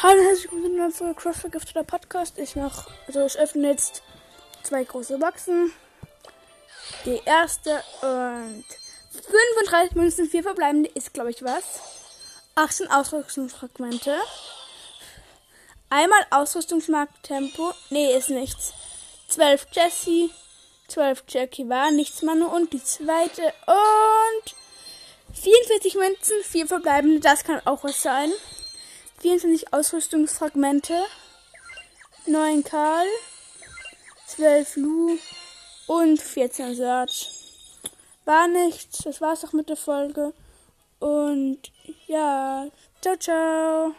Hallo, herzlich willkommen zu Cross Vergifteter Podcast. Ich noch, also ich öffne jetzt zwei große Boxen. Die erste und 35 Münzen, vier verbleibende ist, glaube ich, was. 18 Ausrüstungsfragmente. Einmal Ausrüstungsmarkttempo. Nee, ist nichts. 12 Jesse, 12 Jackie war nichts Manu und die zweite und 44 Münzen, vier verbleibende, das kann auch was sein. 24 Ausrüstungsfragmente, 9 Karl, 12 Lu und 14 Search. War nichts, das war's auch mit der Folge. Und ja, ciao, ciao.